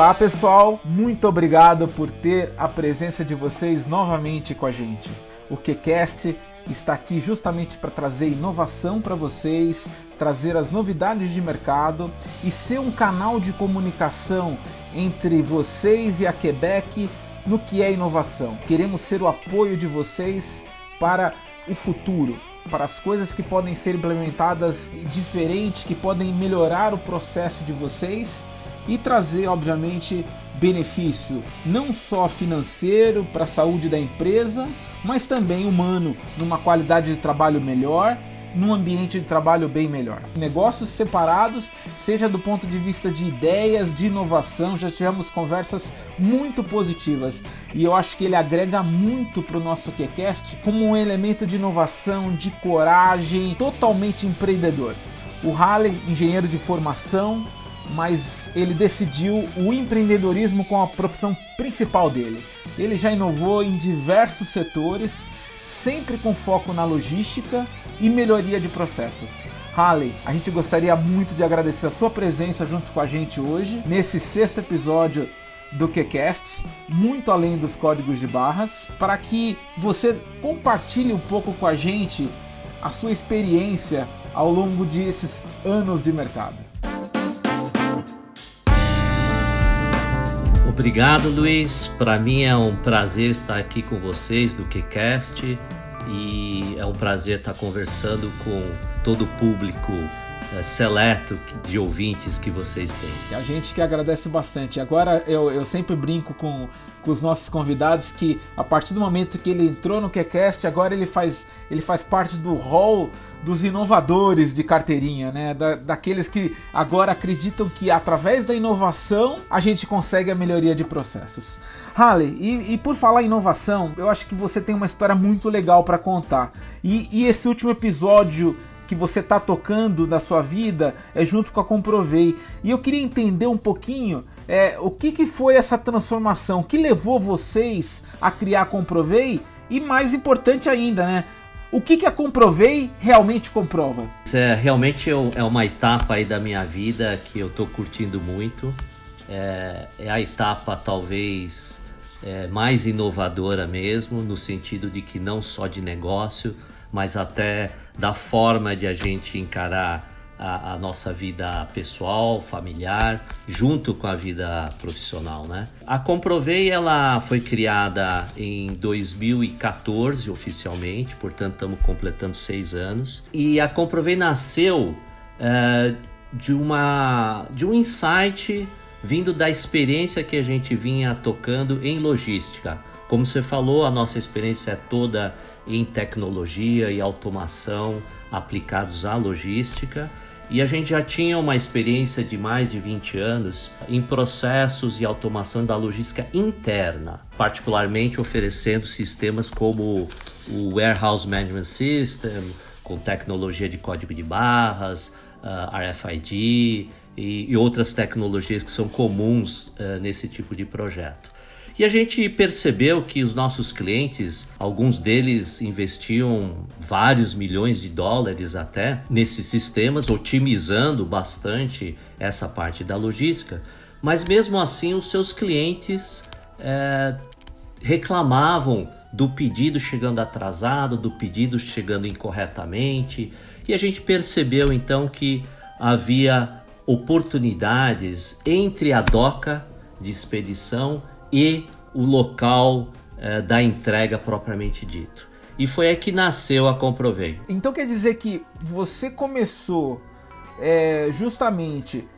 Olá pessoal, muito obrigado por ter a presença de vocês novamente com a gente. O QCast está aqui justamente para trazer inovação para vocês, trazer as novidades de mercado e ser um canal de comunicação entre vocês e a Quebec no que é inovação. Queremos ser o apoio de vocês para o futuro, para as coisas que podem ser implementadas diferente, que podem melhorar o processo de vocês e trazer, obviamente, benefício não só financeiro para a saúde da empresa, mas também humano, numa qualidade de trabalho melhor, num ambiente de trabalho bem melhor. Negócios separados, seja do ponto de vista de ideias, de inovação, já tivemos conversas muito positivas e eu acho que ele agrega muito para o nosso QCast como um elemento de inovação, de coragem, totalmente empreendedor. O Halley, engenheiro de formação, mas ele decidiu o empreendedorismo como a profissão principal dele. Ele já inovou em diversos setores, sempre com foco na logística e melhoria de processos. Halley, a gente gostaria muito de agradecer a sua presença junto com a gente hoje, nesse sexto episódio do QCast, muito além dos códigos de barras, para que você compartilhe um pouco com a gente a sua experiência ao longo desses anos de mercado. Obrigado, Luiz. Para mim é um prazer estar aqui com vocês do QCast e é um prazer estar conversando com todo o público seleto de ouvintes que vocês têm. A gente que agradece bastante. Agora eu, eu sempre brinco com, com os nossos convidados que a partir do momento que ele entrou no QCast, agora ele faz, ele faz parte do hall dos inovadores de carteirinha, né? Da, daqueles que agora acreditam que através da inovação a gente consegue a melhoria de processos. Halle, e, e, por falar em inovação, eu acho que você tem uma história muito legal para contar. E, e, esse último episódio que você está tocando na sua vida é junto com a Comprovei. E eu queria entender um pouquinho é, o que, que foi essa transformação, que levou vocês a criar a Comprovei e mais importante ainda, né? O que, que a Comprovei realmente comprova? É, realmente é uma etapa aí da minha vida que eu estou curtindo muito. É, é, a etapa talvez é, mais inovadora mesmo, no sentido de que não só de negócio, mas até da forma de a gente encarar a, a, nossa vida pessoal, familiar, junto com a vida profissional, né? A Comprovei, ela foi criada em 2014 oficialmente, portanto estamos completando seis anos. E a Comprovei nasceu é, de, uma, de um insight vindo da experiência que a gente vinha tocando em logística. Como você falou, a nossa experiência é toda em tecnologia e automação aplicados à logística. E a gente já tinha uma experiência de mais de 20 anos em processos e automação da logística interna, particularmente oferecendo sistemas como o Warehouse Management System, com tecnologia de código de barras, ah, RFID e, outras tecnologias que são comuns uh, nesse tipo de projeto. E a gente percebeu que os nossos clientes, alguns deles investiam vários milhões de dólares até nesses sistemas, otimizando bastante essa parte da logística, mas mesmo assim os seus clientes é, reclamavam do pedido chegando atrasado, do pedido chegando incorretamente, e a gente percebeu então que havia oportunidades entre a doca de expedição e o local é, da entrega propriamente dito. E foi aí que nasceu a Comprovei. Então quer dizer que você começou é, justamente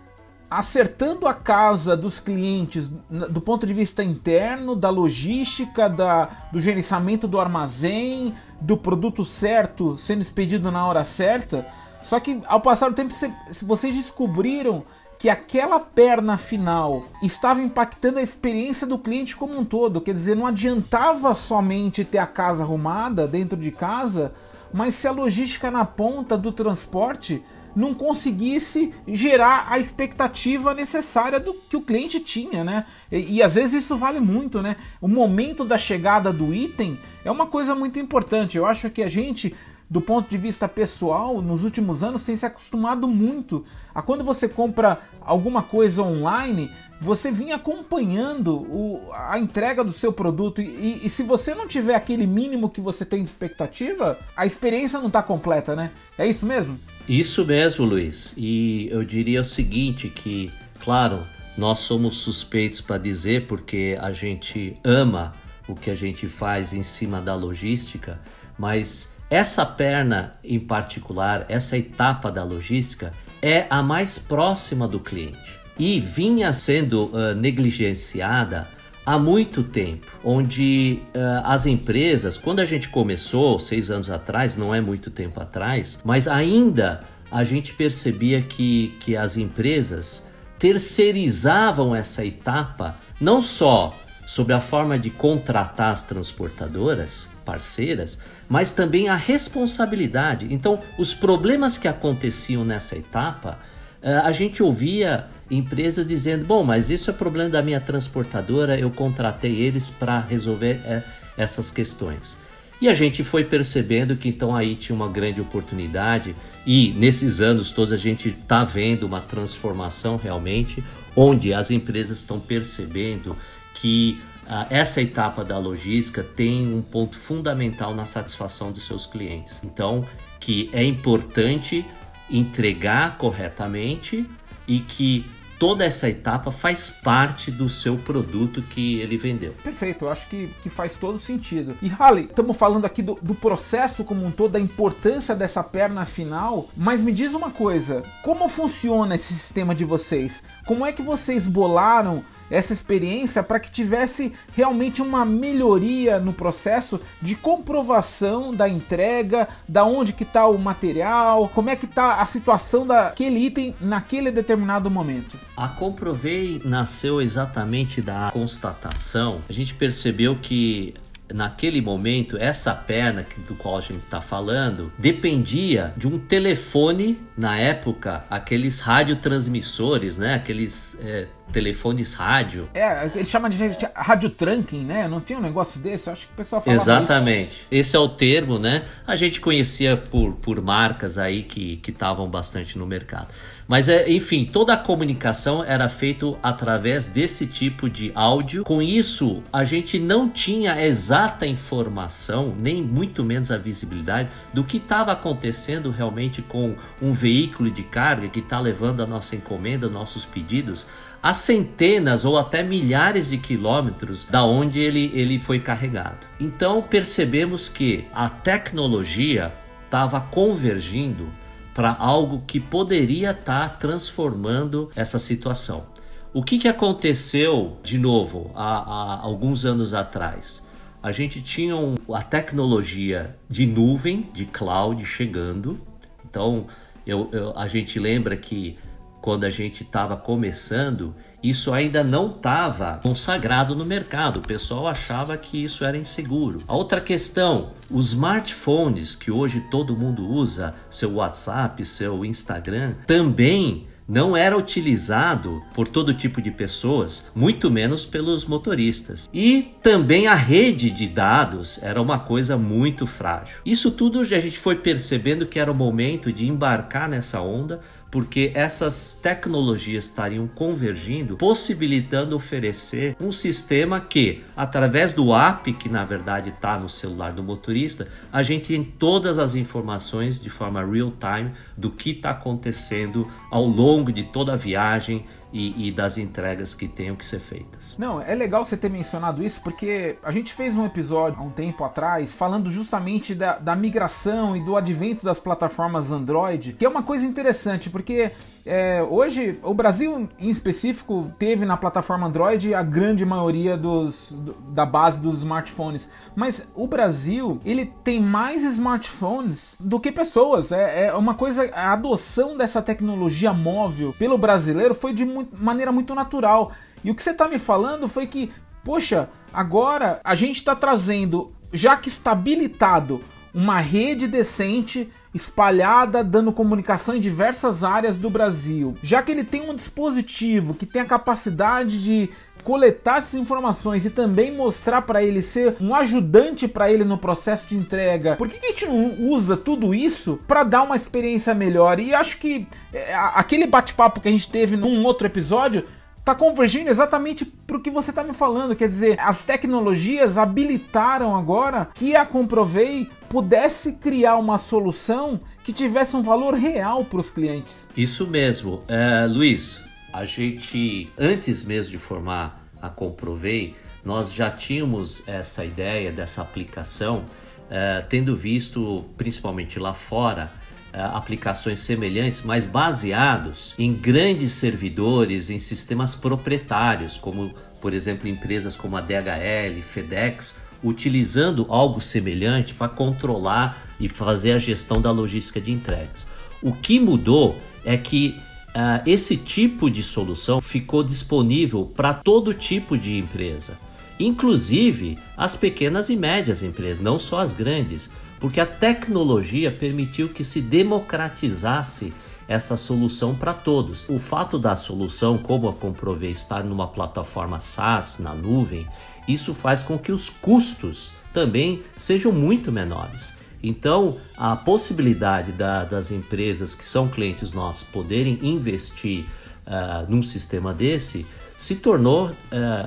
acertando a casa dos clientes do ponto de vista interno, da logística, da, do gerenciamento do armazém, do produto certo sendo expedido na hora certa. Só que ao passar o tempo vocês descobriram que aquela perna final estava impactando a experiência do cliente como um todo. Quer dizer, não adiantava somente ter a casa arrumada dentro de casa, mas se a logística na ponta do transporte não conseguisse gerar a expectativa necessária do que o cliente tinha, né? E, e, às vezes isso vale muito, né? O momento da chegada do item é uma coisa muito importante. Eu acho que a gente do ponto de vista pessoal, nos últimos anos, tem se acostumado muito a quando você compra alguma coisa online, você vinha acompanhando o, a entrega do seu produto e, e, se você não tiver aquele mínimo que você tem de expectativa, a experiência não está completa, né? É isso mesmo? Isso mesmo, Luiz. E eu diria o seguinte, que, claro, nós somos suspeitos para dizer porque a gente ama o que a gente faz em cima da logística, mas essa perna em particular, essa etapa da logística, é a mais próxima do cliente e vinha sendo uh, negligenciada há muito tempo, onde uh, as empresas, quando a gente começou seis anos atrás, não é muito tempo atrás, mas ainda a gente percebia que, que as empresas terceirizavam essa etapa não só sobre a forma de contratar as transportadoras, parceiras, mas também a responsabilidade. Então, os problemas que aconteciam nessa etapa, eh, a gente ouvia empresas dizendo: bom, mas isso é problema da minha transportadora, eu contratei eles para resolver eh, essas questões. E a gente foi percebendo que então aí tinha uma grande oportunidade, e nesses anos todos a gente está vendo uma transformação realmente, onde as empresas estão percebendo que essa etapa da logística tem um ponto fundamental na satisfação dos seus clientes. Então, que é importante entregar corretamente e que toda essa etapa faz parte do seu produto que ele vendeu. Perfeito, eu acho que, que faz todo sentido. E Halle, estamos falando aqui do, do processo como um todo, da importância dessa perna final, mas me diz uma coisa: como funciona esse sistema de vocês? Como é que vocês bolaram essa experiência para que tivesse realmente uma melhoria no processo de comprovação da entrega, da onde que está o material, como é que está a situação daquele item naquele determinado momento. A Comprovei nasceu exatamente da constatação. A gente percebeu que naquele momento, essa perna do qual a gente está falando dependia de um telefone, na época, aqueles radiotransmissores, né? Aqueles é, telefones rádio. É, ele chama de rádio trunking, né? Não tinha um negócio desse? Eu acho que o pessoal falava Exatamente. Isso. Esse é o termo, né? A gente conhecia por, por marcas aí que estavam bastante no mercado. Mas, é, enfim, toda a comunicação era feita através desse tipo de áudio. Com isso, a gente não tinha exata informação, nem muito menos a visibilidade, do que estava acontecendo realmente com um veículo de carga que está levando a nossa encomenda, nossos pedidos, a centenas ou até milhares de quilômetros da onde ele, ele foi carregado. Então percebemos que a tecnologia estava convergindo para algo que poderia estar tá transformando essa situação. O que, que aconteceu de novo há, há alguns anos atrás? A gente tinha a tecnologia de nuvem, de cloud chegando. Então eu, eu, a gente lembra que quando a gente estava começando, isso ainda não estava consagrado no mercado. O pessoal achava que isso era inseguro. A outra questão, os smartphones que hoje todo mundo usa, seu WhatsApp, seu Instagram, também não era utilizado por todo tipo de pessoas, muito menos pelos motoristas. E também a rede de dados era uma coisa muito frágil. Isso tudo a gente foi percebendo que era o momento de embarcar nessa onda porque essas tecnologias estariam convergindo, possibilitando oferecer um sistema que, através do app, que na verdade está no celular do motorista, a gente tem todas as informações de forma real time do que está acontecendo ao longo de toda a viagem e, e, das entregas que tenham que ser feitas. Não, é legal você ter mencionado isso porque a gente fez um episódio há um tempo atrás falando justamente da, da migração e do advento das plataformas Android, que é uma coisa interessante porque é, hoje, o Brasil em específico teve na plataforma Android a grande maioria dos, do, da base dos smartphones, mas o Brasil ele tem mais smartphones do que pessoas. É, é uma coisa, a adoção dessa tecnologia móvel pelo brasileiro foi de muito, maneira muito natural. E o que você está me falando foi que, poxa, agora a gente está trazendo, já que está habilitado uma rede decente espalhada, dando comunicação em diversas áreas do Brasil. Já que ele tem um dispositivo que tem a capacidade de coletar essas informações e também mostrar para ele ser um ajudante para ele no processo de entrega. Por que, que a gente não usa tudo isso para dar uma experiência melhor? E acho que é, aquele bate-papo que a gente teve num outro episódio está convergindo exatamente para o que você está me falando. Quer dizer, as tecnologias habilitaram agora que a Comprovei pudesse criar uma solução que tivesse um valor real para os clientes. Isso mesmo. É, Luiz, a gente, antes mesmo de formar a Comprovei, nós já tínhamos essa ideia dessa aplicação, é, tendo visto, principalmente lá fora, é, aplicações semelhantes, mas baseados em grandes servidores, em sistemas proprietários, como por exemplo empresas como a DHL, FedEx, utilizando algo semelhante para controlar e fazer a gestão da logística de entregas. O que mudou é que uh, esse tipo de solução ficou disponível para todo tipo de empresa, inclusive as pequenas e médias empresas, não só as grandes porque a tecnologia permitiu que se democratizasse essa solução para todos. O fato da solução, como eu comprovei, estar numa plataforma SaaS, na nuvem, isso faz com que os custos também sejam muito menores. Então, a possibilidade da, das empresas que são clientes nossos poderem investir uh, num sistema desse se tornou uh,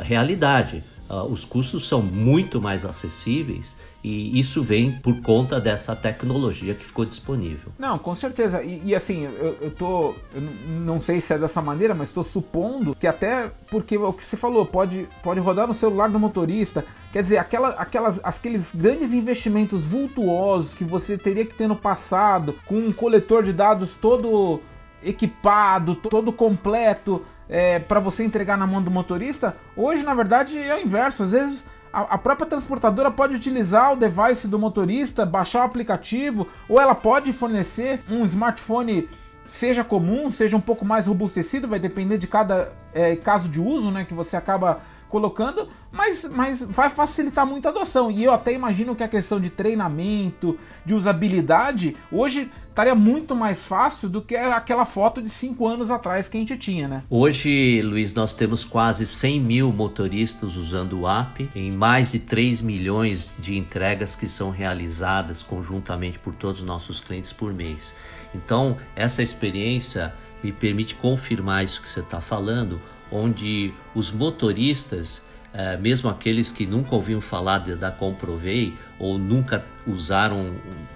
realidade. Uh, os custos são muito mais acessíveis e isso vem por conta dessa tecnologia que ficou disponível. Não, com certeza. E, e assim, eu, eu tô. Eu não sei se é dessa maneira, mas estou supondo que até porque o que você falou, pode, pode rodar no celular do motorista. Quer dizer, aquela, aquelas, aqueles grandes investimentos vultuosos que você teria que ter no passado, com um coletor de dados todo equipado, todo completo é, para você entregar na mão do motorista, hoje na verdade é o inverso. Às vezes a, própria transportadora pode utilizar o device do motorista, baixar o aplicativo, ou ela pode fornecer um smartphone, seja comum, seja um pouco mais robustecido, vai depender de cada é, caso de uso né, que você acaba colocando, mas, mas vai facilitar muito a adoção. E eu até imagino que a questão de treinamento, de usabilidade, hoje estaria muito mais fácil do que aquela foto de 5 anos atrás que a gente tinha, né? Hoje, Luiz, nós temos quase 100 mil motoristas usando o app, em mais de 3 milhões de entregas que são realizadas conjuntamente por todos os nossos clientes por mês. Então, essa experiência me permite confirmar isso que você está falando, onde os motoristas, eh, mesmo aqueles que nunca ouviram falar da Comprovei ou nunca usaram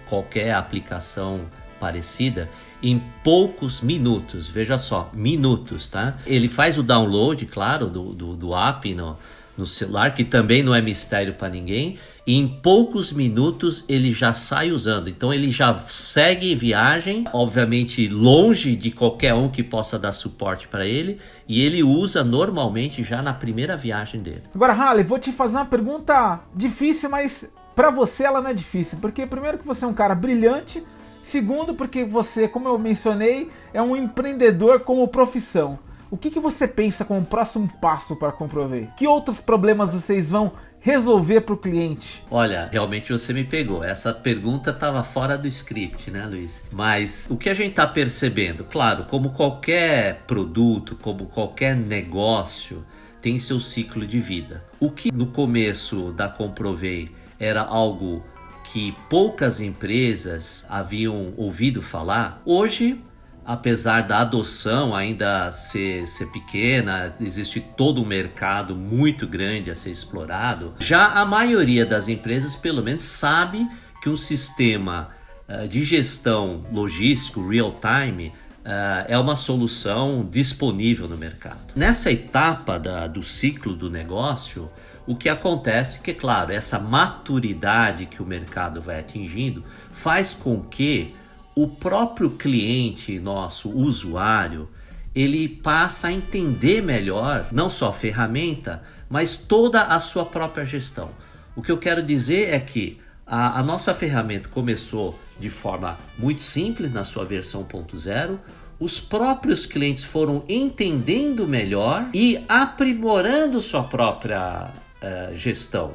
qualquer aplicação parecida em poucos minutos. Veja só, minutos, tá? Ele faz o download, claro, do, do, do app no, no celular, que também não é mistério para ninguém, e em poucos minutos ele já sai usando. Então ele já segue viagem, obviamente longe de qualquer um que possa dar suporte para ele, e ele usa normalmente já na primeira viagem dele. Agora, Halle, vou te fazer uma pergunta difícil, mas para você ela não é difícil, porque primeiro que você é um cara brilhante, Segundo, porque você, como eu mencionei, é um empreendedor como profissão. O que, que você pensa como próximo passo para Comprovei? Que outros problemas vocês vão resolver para o cliente? Olha, realmente você me pegou. Essa pergunta estava fora do script, né, Luiz? Mas o que a gente está percebendo, claro, como qualquer produto, como qualquer negócio, tem seu ciclo de vida. O que no começo da Comprovei era algo que poucas empresas haviam ouvido falar, hoje, apesar da adoção ainda ser, ser pequena, existe todo um mercado muito grande a ser explorado, já a maioria das empresas, pelo menos, sabe que um sistema uh, de gestão logístico real-time Uh, é uma solução disponível no mercado. Nessa etapa da, do ciclo do negócio, o que acontece é que, claro, essa maturidade que o mercado vai atingindo faz com que o próprio cliente nosso, usuário, ele passa a entender melhor não só a ferramenta, mas toda a sua própria gestão. O que eu quero dizer é que a, a nossa ferramenta começou de forma muito simples na sua versão 1.0, os próprios clientes foram entendendo melhor e aprimorando sua própria uh, gestão.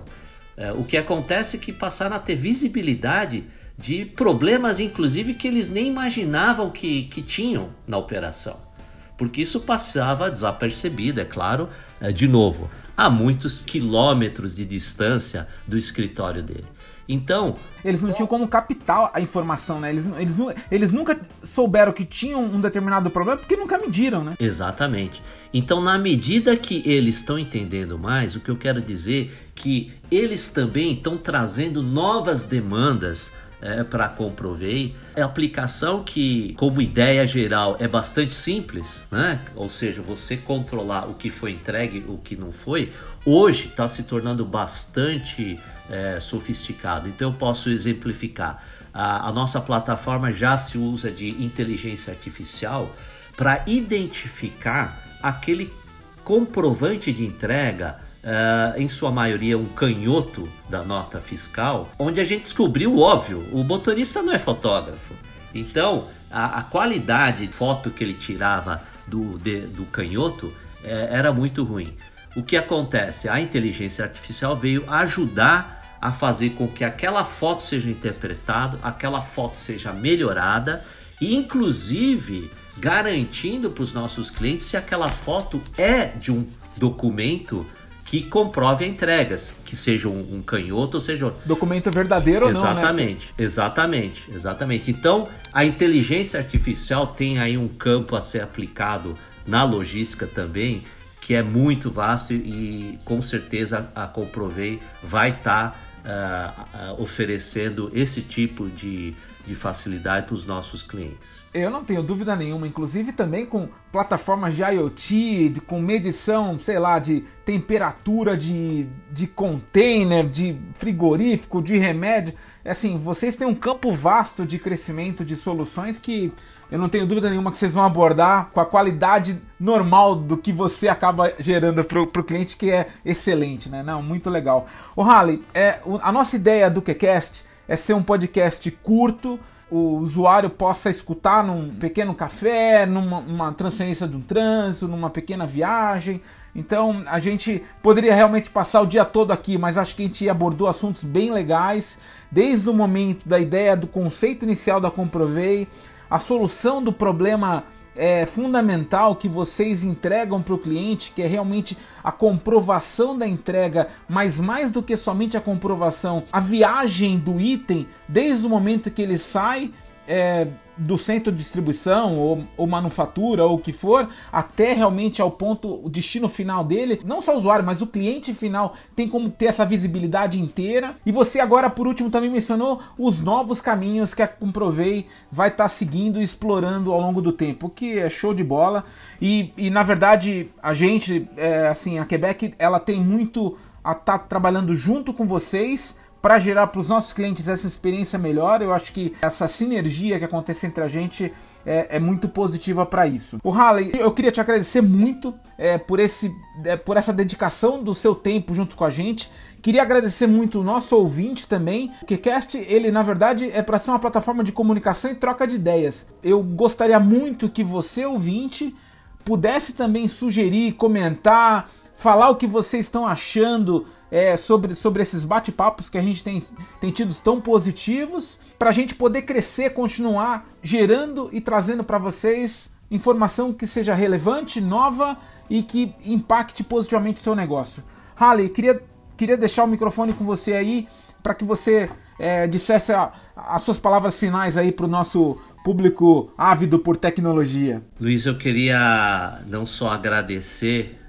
Uh, o que acontece é que passaram a ter visibilidade de problemas, inclusive, que eles nem imaginavam que, que tinham na operação. Porque isso passava desapercebido, é claro, é, de novo, a muitos quilômetros de distância do escritório dele. Então. Eles não tinham como captar a informação, né? Eles, eles, eles nunca souberam que tinham um determinado problema porque nunca mediram, né? Exatamente. Então, na medida que eles estão entendendo mais, o que eu quero dizer é que eles também estão trazendo novas demandas é, para Comprovei. É aplicação que, como ideia geral, é bastante simples, né? Ou seja, você controlar o que foi entregue, o que não foi, hoje está se tornando bastante é, sofisticado. Então eu posso exemplificar. A, a nossa plataforma já se usa de inteligência artificial para identificar aquele comprovante de entrega uh, em sua maioria um canhoto da nota fiscal, onde a gente descobriu o óbvio: o motorista não é fotógrafo. Então, a, a qualidade de foto que ele tirava do, de, do canhoto é, era muito ruim. O que acontece? A inteligência artificial veio ajudar a fazer com que aquela foto seja interpretada, aquela foto seja melhorada e, inclusive, garantindo para os nossos clientes se aquela foto é de um documento que comprove a entregas, que seja um, um canhoto ou seja outro. Documento verdadeiro exatamente, ou não, né? Exatamente, exatamente, exatamente. Então, a inteligência artificial tem aí um campo a ser aplicado na logística também, que é muito vasto e, com certeza a Comprovei vai estar tá, uh, uh, oferecendo esse tipo de de facilidade para os nossos clientes. Eu não tenho dúvida nenhuma, inclusive também com plataformas de IoT, de, com medição, sei lá, de temperatura de, de container, de frigorífico, de remédio. É assim, vocês têm um campo vasto de crescimento de soluções que eu não tenho dúvida nenhuma que vocês vão abordar com a qualidade normal do que você acaba gerando para o cliente, que é excelente, né? Não, muito legal. O Halley, é, a nossa ideia do QCast é ser um podcast curto, o usuário possa escutar num pequeno café, numa transferência de um trânsito, numa pequena viagem. Então a gente poderia realmente passar o dia todo aqui, mas acho que a gente abordou assuntos bem legais, desde o momento da ideia do conceito inicial da Comprovei, a solução do problema é, fundamental que vocês entregam para o cliente, que é realmente a comprovação da entrega, mas mais do que somente a comprovação, a viagem do item, desde o momento que ele sai é, do centro de distribuição ou, ou, manufatura ou o que for, até realmente ao ponto, o destino final dele, não só o usuário, mas o cliente final tem como ter essa visibilidade inteira. E você agora, por último, também mencionou os novos caminhos que a Comprovei vai estar tá seguindo e explorando ao longo do tempo, que é show de bola. E, e na verdade, a gente, é, assim, a Quebec, ela tem muito a estar tá trabalhando junto com vocês para gerar para os nossos clientes essa experiência melhor. Eu acho que essa sinergia que acontece entre a gente é, é muito positiva para isso. O Halley, eu queria te agradecer muito é, por, esse, é, por essa dedicação do seu tempo junto com a gente. Queria agradecer muito o nosso ouvinte também. O KeCast, ele na verdade é para ser uma plataforma de comunicação e troca de ideias. Eu gostaria muito que você, ouvinte, pudesse também sugerir, comentar, falar o que vocês estão achando é, sobre, sobre esses bate-papos que a gente tem, tem tido tão positivos, para a gente poder crescer, continuar gerando e trazendo para vocês informação que seja relevante, nova e que impacte positivamente o seu negócio. Harley, queria, queria deixar o microfone com você aí para que você é, dissesse a, as suas palavras finais aí para o nosso público ávido por tecnologia. Luiz, eu queria não só agradecer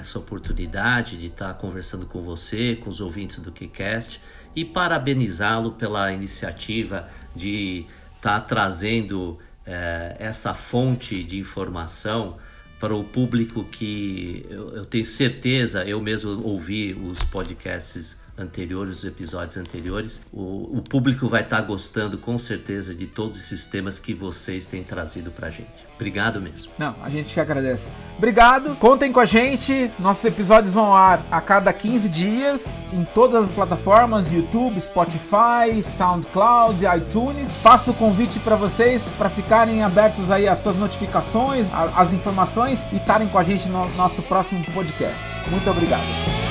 essa oportunidade de estar conversando com você, com os ouvintes do KeyCast e parabenizá-lo pela iniciativa de estar trazendo é, essa fonte de informação para o público que eu, eu tenho certeza, eu mesmo ouvi os podcasts anteriores, os episódios anteriores. O, o público vai estar tá gostando com certeza de todos esses temas que vocês têm trazido pra gente. Obrigado mesmo. Não, a gente que agradece. Obrigado, contem com a gente. Nossos episódios vão ao ar a cada 15 dias em todas as plataformas: YouTube, Spotify, SoundCloud, iTunes. Faço o convite para vocês para ficarem abertos aí as suas notificações, as informações e estarem com a gente no nosso próximo podcast. Muito obrigado.